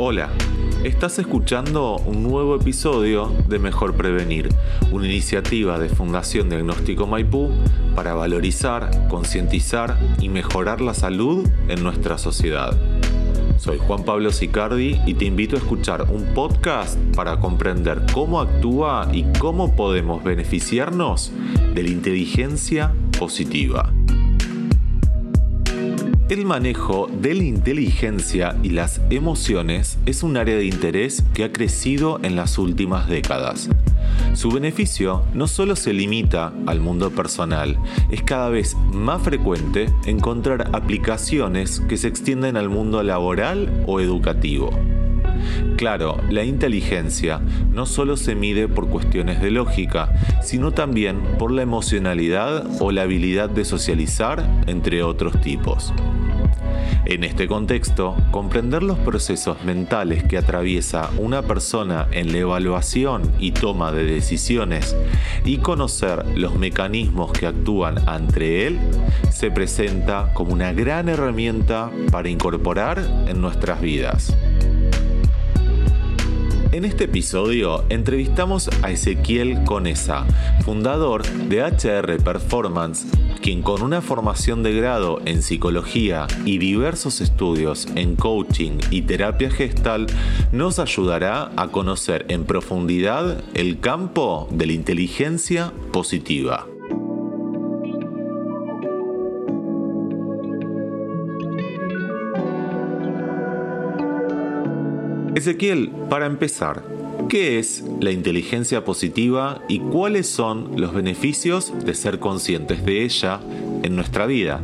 Hola, estás escuchando un nuevo episodio de Mejor Prevenir, una iniciativa de Fundación Diagnóstico Maipú para valorizar, concientizar y mejorar la salud en nuestra sociedad. Soy Juan Pablo Sicardi y te invito a escuchar un podcast para comprender cómo actúa y cómo podemos beneficiarnos de la inteligencia positiva. El manejo de la inteligencia y las emociones es un área de interés que ha crecido en las últimas décadas. Su beneficio no solo se limita al mundo personal, es cada vez más frecuente encontrar aplicaciones que se extienden al mundo laboral o educativo. Claro, la inteligencia no solo se mide por cuestiones de lógica, sino también por la emocionalidad o la habilidad de socializar, entre otros tipos. En este contexto, comprender los procesos mentales que atraviesa una persona en la evaluación y toma de decisiones y conocer los mecanismos que actúan ante él se presenta como una gran herramienta para incorporar en nuestras vidas. En este episodio entrevistamos a Ezequiel Conesa, fundador de HR Performance, quien con una formación de grado en psicología y diversos estudios en coaching y terapia gestal nos ayudará a conocer en profundidad el campo de la inteligencia positiva. Ezequiel, para empezar, ¿qué es la inteligencia positiva y cuáles son los beneficios de ser conscientes de ella en nuestra vida?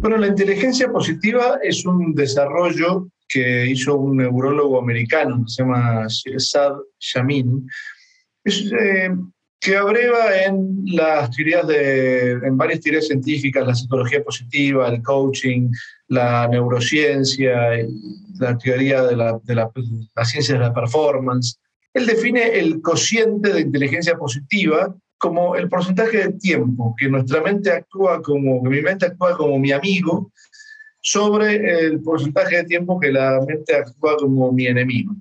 Bueno, la inteligencia positiva es un desarrollo que hizo un neurólogo americano, se llama Shirzad Shamin, eh, que abreva en las teorías de, en varias teorías científicas, la psicología positiva, el coaching, la neurociencia, la teoría de la, de la, ciencia de la performance. Él define el cociente de inteligencia positiva como el porcentaje de tiempo que nuestra mente actúa como, que mi mente actúa como mi amigo, sobre el porcentaje de tiempo que la mente actúa como mi enemigo.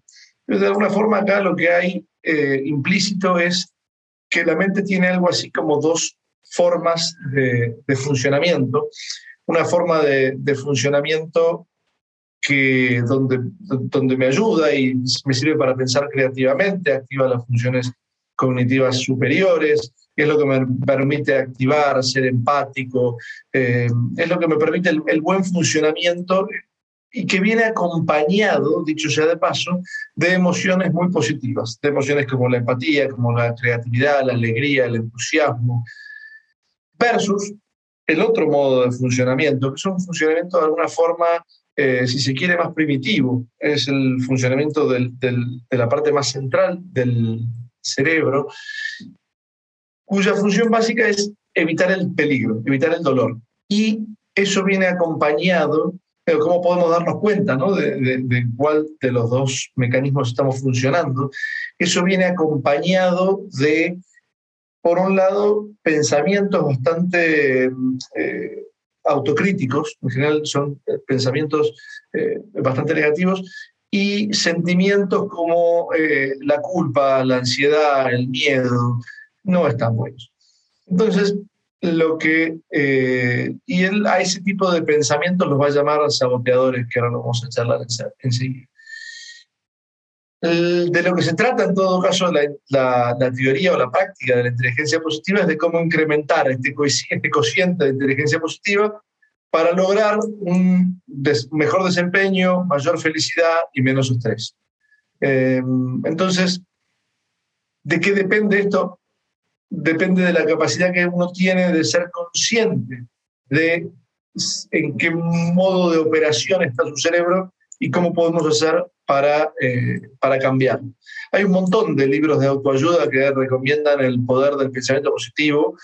de alguna forma acá lo que hay eh, implícito es que la mente tiene algo así como dos formas de, funcionamiento. Una forma de, funcionamiento que donde, donde me ayuda y me sirve para pensar creativamente, activa las funciones cognitivas superiores, es lo que me permite activar, ser empático, eh, es lo que me permite el, buen funcionamiento y que viene acompañado, dicho sea de paso, de emociones muy positivas, de emociones como la empatía, como la creatividad, la alegría, el entusiasmo, versus el otro modo de funcionamiento, que es un funcionamiento de alguna forma, eh, si se quiere, más primitivo, es el funcionamiento de la parte más central del cerebro, cuya función básica es evitar el peligro, evitar el dolor. Y eso viene acompañado pero cómo podemos darnos cuenta ¿no? de, cuál de los dos mecanismos estamos funcionando. Eso viene acompañado de, por un lado, pensamientos bastante eh, autocríticos, en general son eh, pensamientos eh, bastante negativos, y sentimientos como la culpa, la ansiedad, el miedo, no están buenos. Entonces, lo que, eh, y él a ese tipo de pensamientos los va a llamar saboteadores, que ahora lo vamos a charlar enseguida. De lo que se trata, en todo caso, la, teoría o la práctica de la inteligencia positiva es de cómo incrementar este, este cociente de inteligencia positiva para lograr un mejor desempeño, mayor felicidad y menos estrés. Eh, entonces, ¿de qué depende esto? Depende de la capacidad que uno tiene de ser consciente de en qué modo de operación está su cerebro y cómo podemos hacer para, eh, para cambiarlo. Hay un montón de libros de autoayuda que recomiendan el poder del pensamiento positivo,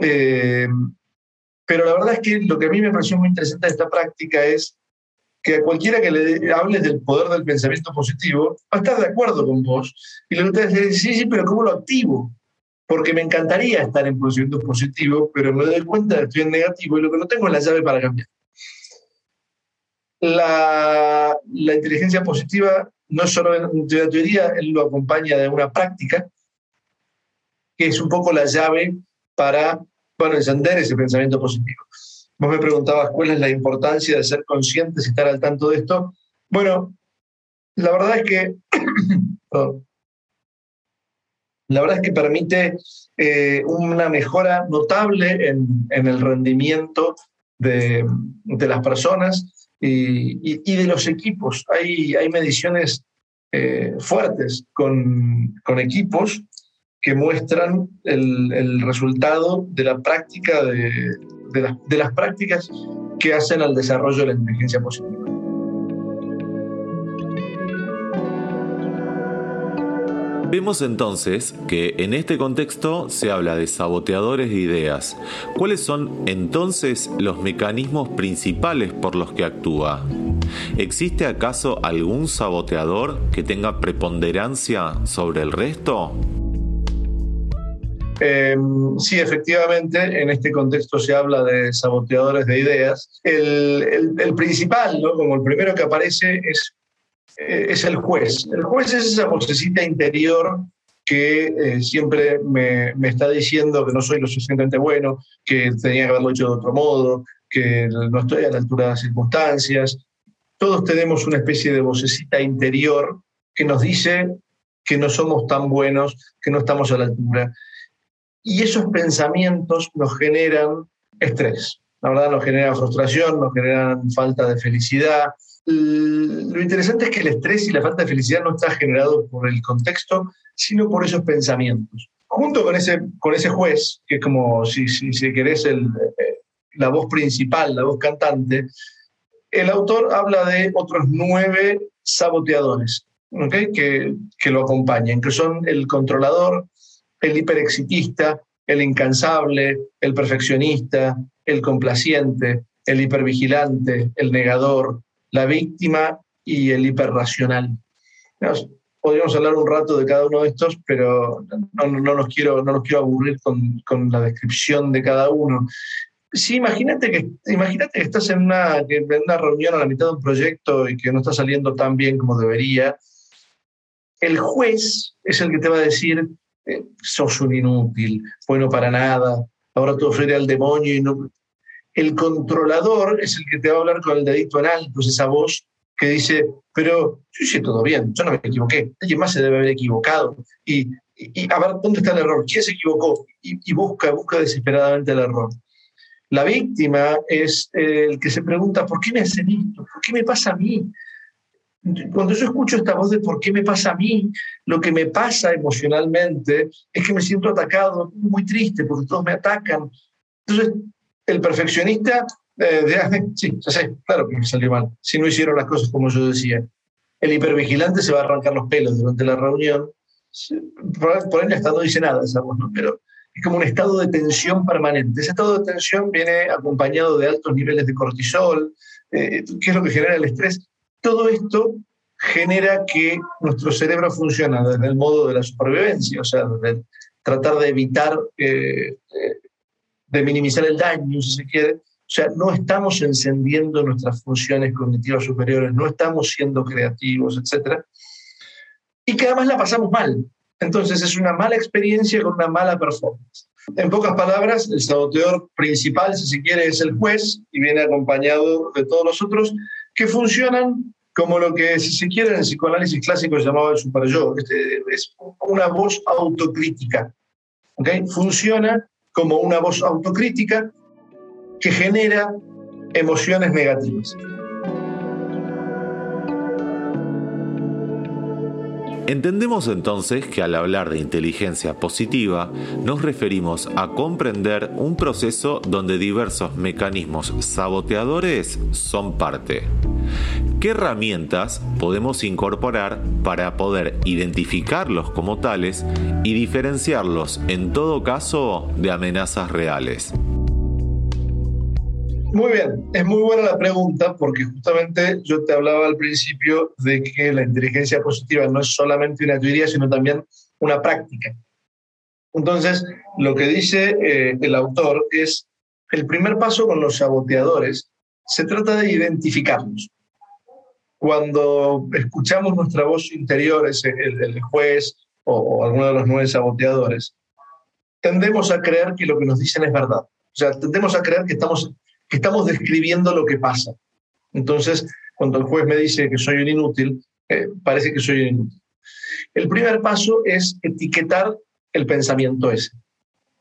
eh, pero la verdad es que lo que a mí me pareció muy interesante de esta práctica es que a cualquiera que le hables del poder del pensamiento positivo va a estar de acuerdo con vos y le gusta decir, sí, sí, pero ¿cómo lo activo? Porque me encantaría estar en procedimientos positivos, pero me doy cuenta de que estoy en negativo y lo que no tengo es la llave para cambiar. La, la inteligencia positiva no es solo una teoría, él lo acompaña de una práctica, que es un poco la llave para bueno, encender ese pensamiento positivo. Vos me preguntabas cuál es la importancia de ser conscientes y estar al tanto de esto. Bueno, la verdad es que, la verdad es que permite eh, una mejora notable en, el rendimiento de, las personas y, de los equipos. Hay, mediciones eh, fuertes con, con equipos que muestran el, resultado de la práctica de, de, las prácticas que hacen al desarrollo de la inteligencia positiva. Vemos entonces que en este contexto se habla de saboteadores de ideas. ¿Cuáles son entonces los mecanismos principales por los que actúa? ¿Existe acaso algún saboteador que tenga preponderancia sobre el resto? Em, sí, efectivamente, en este contexto se habla de saboteadores de ideas. El, principal, ¿no? como el primero que aparece, es, eh, es el juez. El juez es esa vocecita interior que eh, siempre me, me, está diciendo que no soy lo suficientemente bueno, que tenía que haberlo hecho de otro modo, que no estoy a la altura de las circunstancias. Todos tenemos una especie de vocecita interior que nos dice que no somos tan buenos, que no estamos a la altura. Y esos pensamientos nos generan estrés, la verdad nos generan frustración, nos generan falta de felicidad. Lo interesante es que el estrés y la falta de felicidad no está generado por el contexto, sino por esos pensamientos. Junto con ese, con ese juez, que es como si, si, querés el, eh, la voz principal, la voz cantante, el autor habla de otros nueve saboteadores que, que lo acompañan, que son el controlador, el hiperexitista, el incansable, el perfeccionista, el complaciente, el hipervigilante, el negador, la víctima y el hiperracional. Podríamos hablar un rato de cada uno de estos, pero no, no, los, quiero, no los quiero aburrir con, con, la descripción de cada uno. Sí, imagínate que, imagínate que estás en una, en una reunión a la mitad de un proyecto y que no está saliendo tan bien como debería. El juez es el que te va a decir, eh, sos un inútil, bueno para nada, ahora te ofrece al demonio y no... El controlador es el que te va a hablar con el dedito en alto, es esa voz que dice, pero yo hice todo bien, yo no me equivoqué, alguien más se debe haber equivocado. Y, a ver, ¿dónde está el error? ¿Quién se equivocó? Y, busca, busca desesperadamente el error. La víctima es el que se pregunta, ¿por qué me hacen esto? ¿Por qué me pasa a mí? Cuando yo escucho esta voz de por qué me pasa a mí, lo que me pasa emocionalmente es que me siento atacado, muy triste porque todos me atacan. Entonces, el perfeccionista, eh, ah, sí, ya sé, claro que me salió mal, si no hicieron las cosas como yo decía. El hipervigilante se va a arrancar los pelos durante la reunión. Por, ahí hasta no dice nada voz, ¿no? pero es como un estado de tensión permanente. Ese estado de tensión viene acompañado de altos niveles de cortisol, eh, que es lo que genera el estrés todo esto genera que nuestro cerebro funcione desde el modo de la supervivencia, o sea, de tratar de evitar, eh, eh, de minimizar el daño, si se quiere. O sea, no estamos encendiendo nuestras funciones cognitivas superiores, no estamos siendo creativos, etc. Y que además la pasamos mal. Entonces es una mala experiencia con una mala performance. En pocas palabras, el saboteador principal, si se quiere, es el juez y viene acompañado de todos los otros que funcionan como lo que, si se quiere, en el psicoanálisis clásico llamaba el super-yo. Este, es una voz autocrítica. ¿okay? Funciona como una voz autocrítica que genera emociones negativas. Entendemos entonces que al hablar de inteligencia positiva nos referimos a comprender un proceso donde diversos mecanismos saboteadores son parte. ¿Qué herramientas podemos incorporar para poder identificarlos como tales y diferenciarlos en todo caso de amenazas reales? Muy bien, es muy buena la pregunta porque justamente yo te hablaba al principio de que la inteligencia positiva no es solamente una teoría, sino también una práctica. Entonces, lo que dice eh, el autor es el primer paso con los saboteadores, se trata de identificarlos. Cuando escuchamos nuestra voz interior, ese, el, juez o, o, alguno de los nueve saboteadores, tendemos a creer que lo que nos dicen es verdad. O sea, tendemos a creer que estamos, que estamos describiendo lo que pasa. Entonces, cuando el juez me dice que soy un inútil, eh, parece que soy un inútil. El primer paso es etiquetar el pensamiento ese.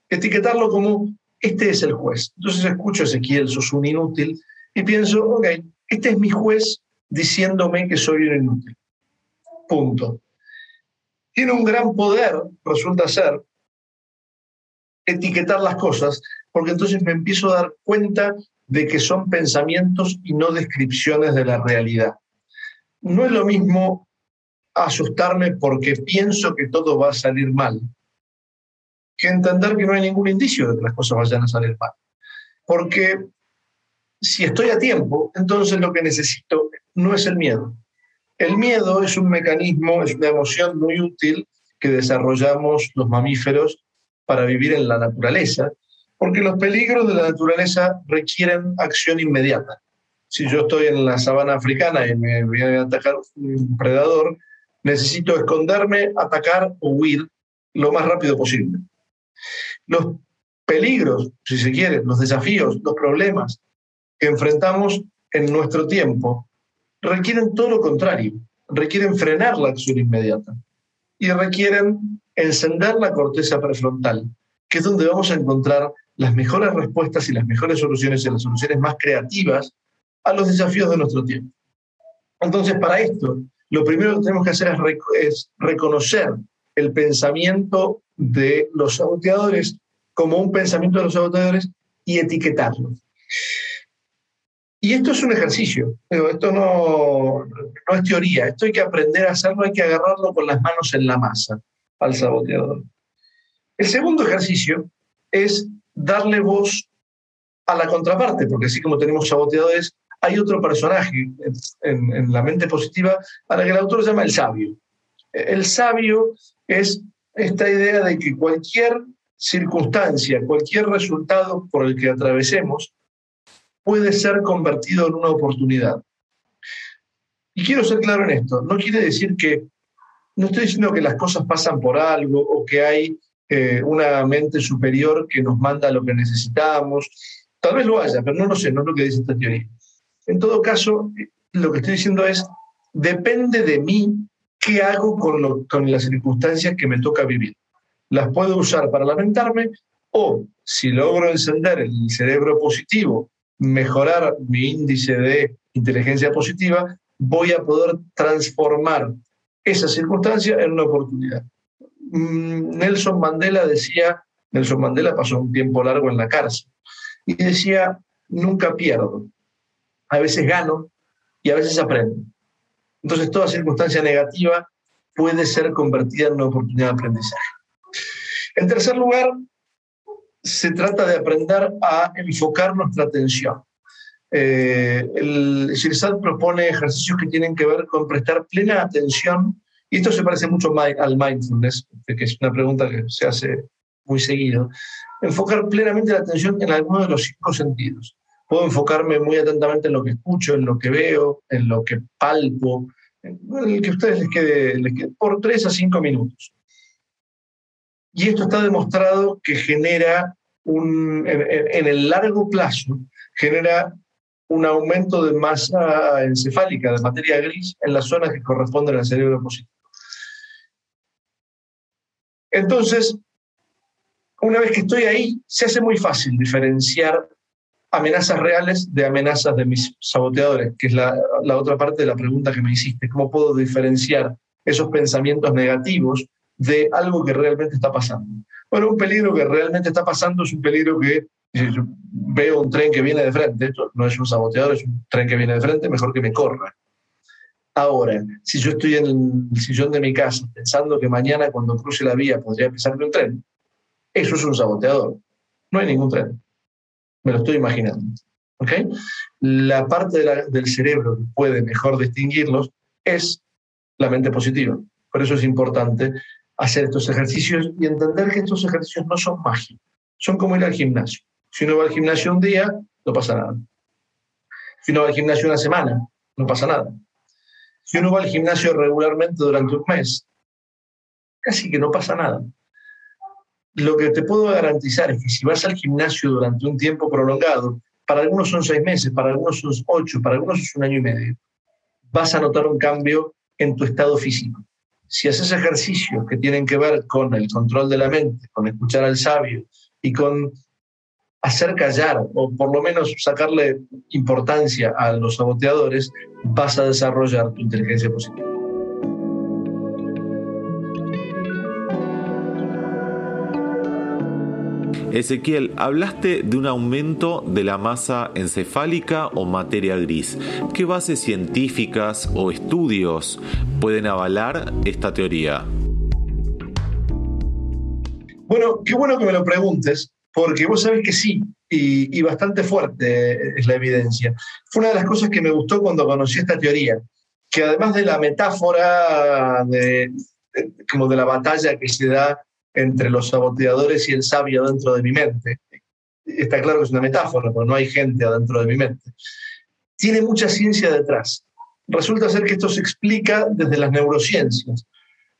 Etiquetarlo como, este es el juez. Entonces escucho a Ezequiel, sos un inútil, y pienso, ok, este es mi juez diciéndome que soy un inútil. Punto. Tiene un gran poder, resulta ser, etiquetar las cosas, porque entonces me empiezo a dar cuenta de que son pensamientos y no descripciones de la realidad. No es lo mismo asustarme porque pienso que todo va a salir mal, que entender que no hay ningún indicio de que las cosas vayan a salir mal. Porque si estoy a tiempo, entonces lo que necesito no es el miedo. El miedo es un mecanismo, es una emoción muy útil que desarrollamos los mamíferos para vivir en la naturaleza, porque los peligros de la naturaleza requieren acción inmediata. Si yo estoy en la sabana africana y me viene a atacar un predador, necesito esconderme, atacar o huir lo más rápido posible. Los peligros, si se quiere, los desafíos, los problemas que enfrentamos en nuestro tiempo requieren todo lo contrario, requieren frenar la acción inmediata y requieren encender la corteza prefrontal, que es donde vamos a encontrar las mejores respuestas y las mejores soluciones y las soluciones más creativas a los desafíos de nuestro tiempo. Entonces, para esto, lo primero que tenemos que hacer es, reconocer el pensamiento de los saboteadores como un pensamiento de los saboteadores y etiquetarlo. Y esto es un ejercicio, esto no, no es teoría, esto hay que aprender a hacerlo, hay que agarrarlo con las manos en la masa al saboteador. El segundo ejercicio es darle voz a la contraparte, porque así como tenemos saboteadores, hay otro personaje en, la mente positiva a la que el autor llama el sabio. El sabio es esta idea de que cualquier circunstancia, cualquier resultado por el que atravesemos, puede ser convertido en una oportunidad. Y quiero ser claro en esto, no quiere decir que no estoy diciendo que las cosas pasan por algo o que hay eh, una mente superior que nos manda lo que necesitamos. Tal vez lo haya, pero no lo sé, no es lo que dice esta teoría. En todo caso, lo que estoy diciendo es, depende de mí qué hago con, con las circunstancias que me toca vivir. Las puedo usar para lamentarme o si logro encender el cerebro positivo, mejorar mi índice de inteligencia positiva, voy a poder transformar esa circunstancia en una oportunidad. Mm, Nelson Mandela decía, Nelson Mandela pasó un tiempo largo en la cárcel, y decía, nunca pierdo, a veces gano y a veces aprendo. Entonces toda circunstancia negativa puede ser convertida en una oportunidad de aprendizaje. En tercer lugar, se trata de aprender a enfocar nuestra atención. Eh, el Shirzad propone ejercicios que tienen que ver con prestar plena atención, y esto se parece mucho al mindfulness, que es una pregunta que se hace muy seguido, enfocar plenamente la atención en alguno de los cinco sentidos. Puedo enfocarme muy atentamente en lo que escucho, en lo que veo, en lo que palpo, en el que a ustedes les quede, les quede por tres a cinco minutos. Y esto está demostrado que genera un, en, el largo plazo, genera un aumento de masa encefálica, de materia gris, en las zonas que corresponden al cerebro positivo. Entonces, una vez que estoy ahí, se hace muy fácil diferenciar amenazas reales de amenazas de mis saboteadores, que es la, la, otra parte de la pregunta que me hiciste. ¿Cómo puedo diferenciar esos pensamientos negativos de algo que realmente está pasando? Bueno, un peligro que realmente está pasando es un peligro que si yo veo un tren que viene de frente, esto no es un saboteador, es un tren que viene de frente, mejor que me corra. Ahora, si yo estoy en el sillón de mi casa pensando que mañana cuando cruce la vía podría pisarme un tren, eso es un saboteador. No hay ningún tren. Me lo estoy imaginando. ¿Okay? La parte del cerebro que puede mejor distinguirlos es la mente positiva. Por eso es importante hacer estos ejercicios y entender que estos ejercicios no son mágicos, son como ir al gimnasio. Si uno va al gimnasio un día, no pasa nada. Si uno va al gimnasio una semana, no pasa nada. que uno va al gimnasio regularmente durante un mes, casi que no pasa nada. Lo que te puedo garantizar es que si vas al gimnasio durante un tiempo prolongado, para algunos son seis meses, para algunos son ocho, para algunos es un año y medio, vas a notar un cambio en tu estado físico. Si haces ejercicios que tienen que ver con el control de la mente, con escuchar al sabio y con hacer callar o por lo menos sacarle importancia a los saboteadores, vas a desarrollar tu inteligencia positiva. Ezequiel, hablaste de un aumento de la masa encefálica o materia gris. ¿Qué bases científicas o estudios pueden avalar esta teoría? Bueno, qué bueno que me lo preguntes, porque vos sabés que sí, y, bastante fuerte es la evidencia. Fue una de las cosas que me gustó cuando conocí esta teoría, que además de la metáfora de, como de la batalla que se da entre los saboteadores y el sabio dentro de mi mente, está claro que es una metáfora, porque no hay gente adentro de mi mente, tiene mucha ciencia detrás. Resulta ser que esto se explica desde las neurociencias.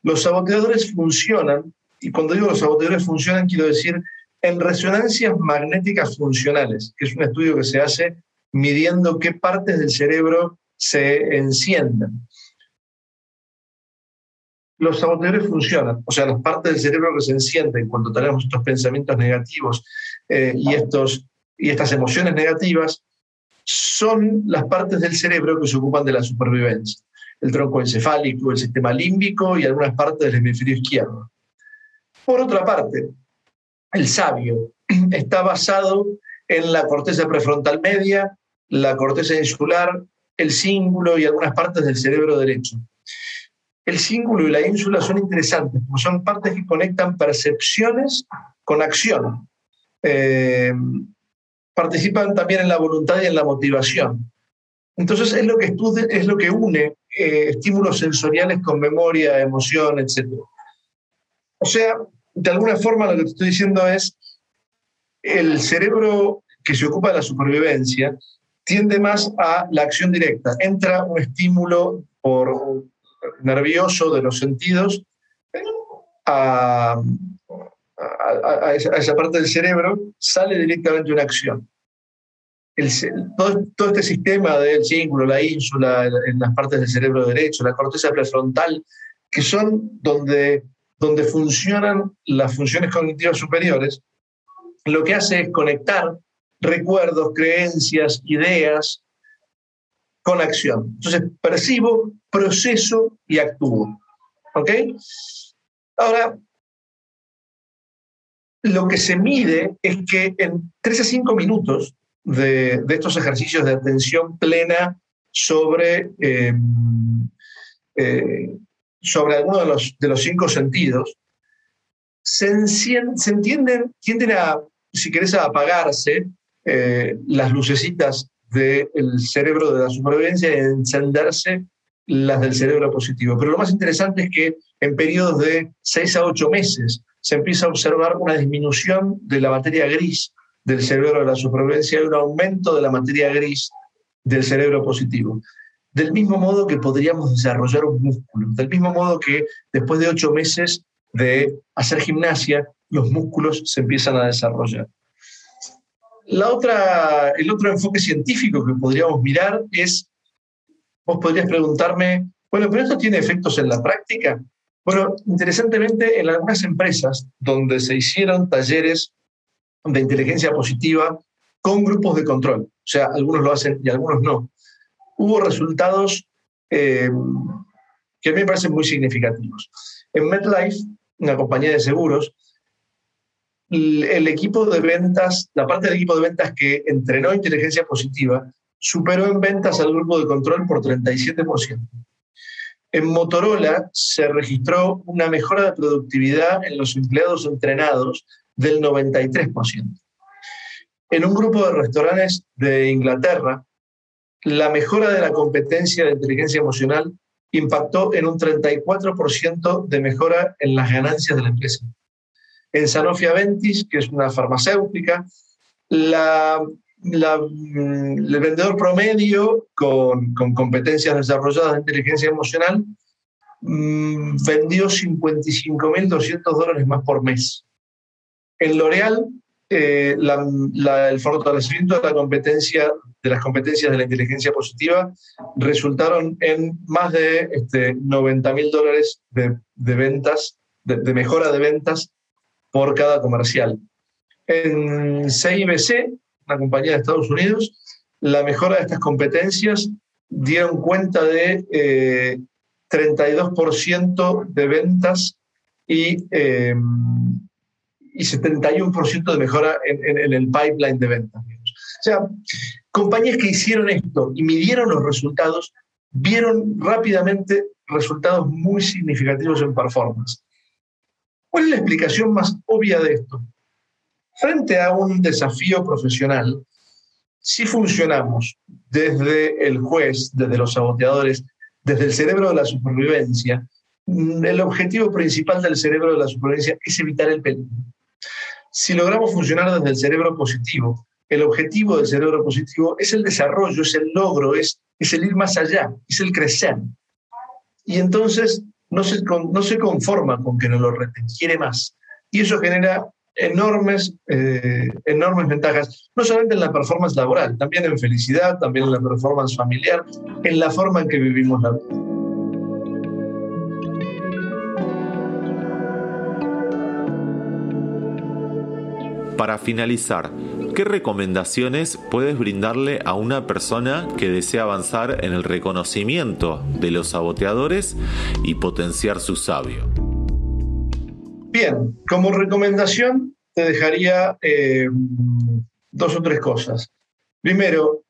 Los saboteadores funcionan, y cuando digo los saboteadores funcionan, quiero decir en resonancias magnéticas funcionales, que es un estudio que se hace midiendo qué partes del cerebro se encienden. Los saboteadores funcionan, o sea, las partes del cerebro que se encienden cuando tenemos estos pensamientos negativos eh, y, estos, y estas emociones negativas son las partes del cerebro que se ocupan de la supervivencia. El tronco encefálico, el sistema límbico y algunas partes del hemisferio izquierdo. Por otra parte, el sabio está basado en la corteza prefrontal media, la corteza insular, el cíngulo y algunas partes del cerebro derecho. El cíngulo y la ínsula son interesantes porque son partes que conectan percepciones con acción. Eh, participan también en la voluntad y en la motivación. Entonces es lo que, es lo que une eh, estímulos sensoriales con memoria, emoción, etc. O sea, de alguna forma lo que te estoy diciendo es, el cerebro que se ocupa de la supervivencia tiende más a la acción directa. Entra un estímulo por nervioso de los sentidos a, esa, parte del cerebro, sale directamente una acción. todo, todo, este sistema del cíngulo, la ínsula, en las partes del cerebro derecho, la corteza prefrontal, que son donde donde funcionan las funciones cognitivas superiores, lo que hace es conectar recuerdos, creencias, ideas con acción. Entonces, percibo, proceso y actúo. ¿Ok? Ahora, lo que se mide es que en 3 a 5 minutos de, estos ejercicios de atención plena sobre eh, eh, sobre alguno de los, de los cinco sentidos, se, se entienden, tienden a, si querés, a apagarse eh, las lucecitas del cerebro de la supervivencia y encenderse las del cerebro positivo. Pero lo más interesante es que en periodos de seis a ocho meses se empieza a observar una disminución de la materia gris del cerebro de la supervivencia y un aumento de la materia gris del cerebro positivo del mismo modo que podríamos desarrollar un músculo, del mismo modo que después de ocho meses de hacer gimnasia, los músculos se empiezan a desarrollar. La otra, el otro enfoque científico que podríamos mirar es, vos podrías preguntarme, bueno, pero esto tiene efectos en la práctica. Bueno, interesantemente, en algunas empresas donde se hicieron talleres de inteligencia positiva con grupos de control, o sea, algunos lo hacen y algunos no, hubo resultados eh, que a mí me parecen muy significativos. En MetLife, una compañía de seguros, el equipo de ventas, la parte del equipo de ventas que entrenó inteligencia positiva, superó en ventas al grupo de control por 37%. En Motorola se registró una mejora de productividad en los empleados entrenados del 93%. En un grupo de restaurantes de Inglaterra, la mejora de la competencia de inteligencia emocional impactó en un 34% de mejora en las ganancias de la empresa. En Sanofi Aventis, que es una farmacéutica, mm, el vendedor promedio con, competencias desarrolladas de inteligencia emocional mm, vendió 55.200 dólares más por mes. En L'Oreal, eh, el fortalecimiento de, de las competencias de la inteligencia positiva resultaron en más de este, 90 mil dólares de, ventas, de, mejora de ventas por cada comercial. En CIBC, una compañía de Estados Unidos, la mejora de estas competencias dieron cuenta de 32% eh, de ventas y, eh, y 71% de mejora en, el pipeline de ventas. O sea, compañías que hicieron esto y midieron los resultados, vieron rápidamente resultados muy significativos en performance. ¿Cuál es la explicación más obvia de esto? Frente a un desafío profesional, si funcionamos desde el juez, desde los saboteadores, desde el cerebro de la supervivencia, mm, el objetivo principal del cerebro de la supervivencia es evitar el peligro. Si logramos funcionar desde el cerebro positivo, el objetivo del cerebro positivo es el desarrollo, es el logro, es, es el ir más allá, es el crecer. Y entonces no se, no se conforma con que no lo reten, quiere más. Y eso genera enormes, eh, enormes ventajas, no solamente en la performance laboral, también en felicidad, también en la performance familiar, en la forma en que vivimos la vida. Para finalizar, ¿qué recomendaciones puedes brindarle a una persona que desea avanzar en el reconocimiento de los saboteadores y potenciar su sabio? Bien, como recomendación te dejaría eh, dos o tres cosas. Primero,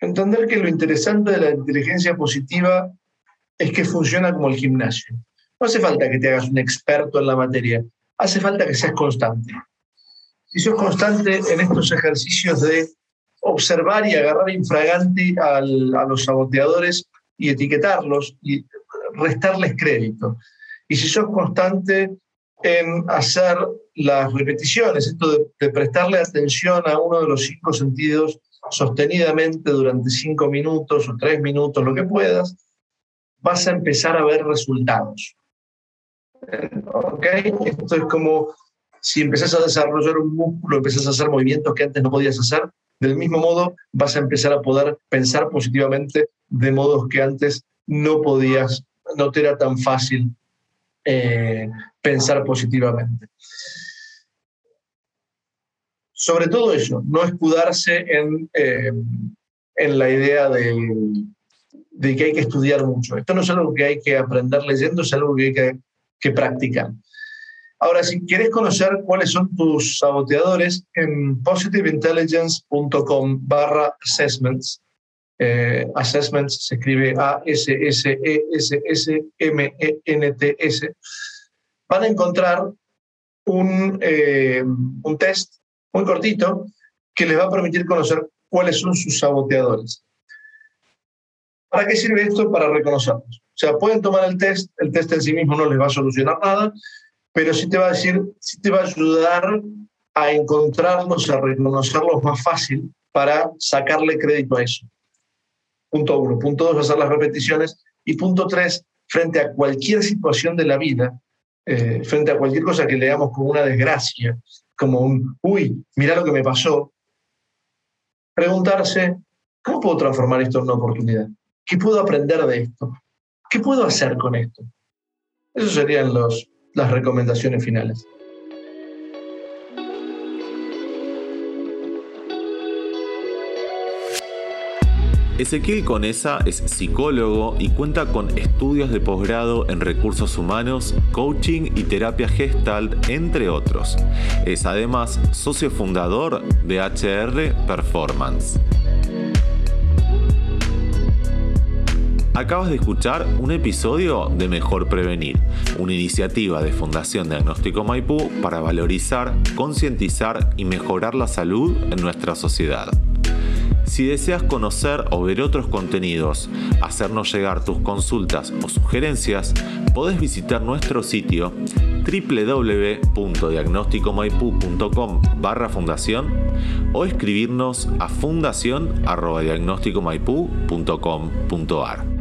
entender que lo interesante de la inteligencia positiva es que funciona como el gimnasio. No hace falta que te hagas un experto en la materia, hace falta que seas constante. Si sos constante en estos ejercicios de observar y agarrar infragante a los saboteadores y etiquetarlos y restarles crédito. Y si sos constante en hacer las repeticiones, esto de, prestarle atención a uno de los cinco sentidos sostenidamente durante cinco minutos o tres minutos, lo que puedas, vas a empezar a ver resultados. ¿Okay? Esto es como si empezás a desarrollar un músculo, empezás a hacer movimientos que antes no podías hacer, del mismo modo vas a empezar a poder pensar positivamente de modos que antes no podías, no te era tan fácil eh, pensar positivamente. Sobre todo eso, no escudarse en, eh, en la idea de, de, que hay que estudiar mucho. Esto no es algo que hay que aprender leyendo, es algo que hay que, que practicar. Ahora, si quieres conocer cuáles son tus saboteadores, en positiveintelligence.com barra assessments, eh, assessments se escribe A-S-S-E-S-S-M-E-N-T-S, van a encontrar un, eh, un test muy cortito que les va a permitir conocer cuáles son sus saboteadores. ¿Para qué sirve esto? Para reconocerlos. O sea, pueden tomar el test, el test en sí mismo no les va a solucionar nada, pero sí te va a decir, sí te va a ayudar a encontrarlos, a reconocerlos más fácil para sacarle crédito a eso. Punto uno. Punto dos, hacer las repeticiones. Y punto tres, frente a cualquier situación de la vida, eh, frente a cualquier cosa que leamos como una desgracia, como un, uy, mira lo que me pasó, preguntarse, ¿cómo puedo transformar esto en una oportunidad? ¿Qué puedo aprender de esto? ¿Qué puedo hacer con esto? Esos serían los, las recomendaciones finales. Ezequiel Conesa es psicólogo y cuenta con estudios de posgrado en recursos humanos, coaching y terapia gestalt, entre otros. Es además socio fundador de HR Performance. Acabas de escuchar un episodio de Mejor Prevenir, una iniciativa de Fundación Diagnóstico Maipú para valorizar, concientizar y mejorar la salud en nuestra sociedad. Si deseas conocer o ver otros contenidos, hacernos llegar tus consultas o sugerencias, podés visitar nuestro sitio www.diagnosticomaipu.com barra fundación o escribirnos a fundación.diagnosticomaipu.com.ar.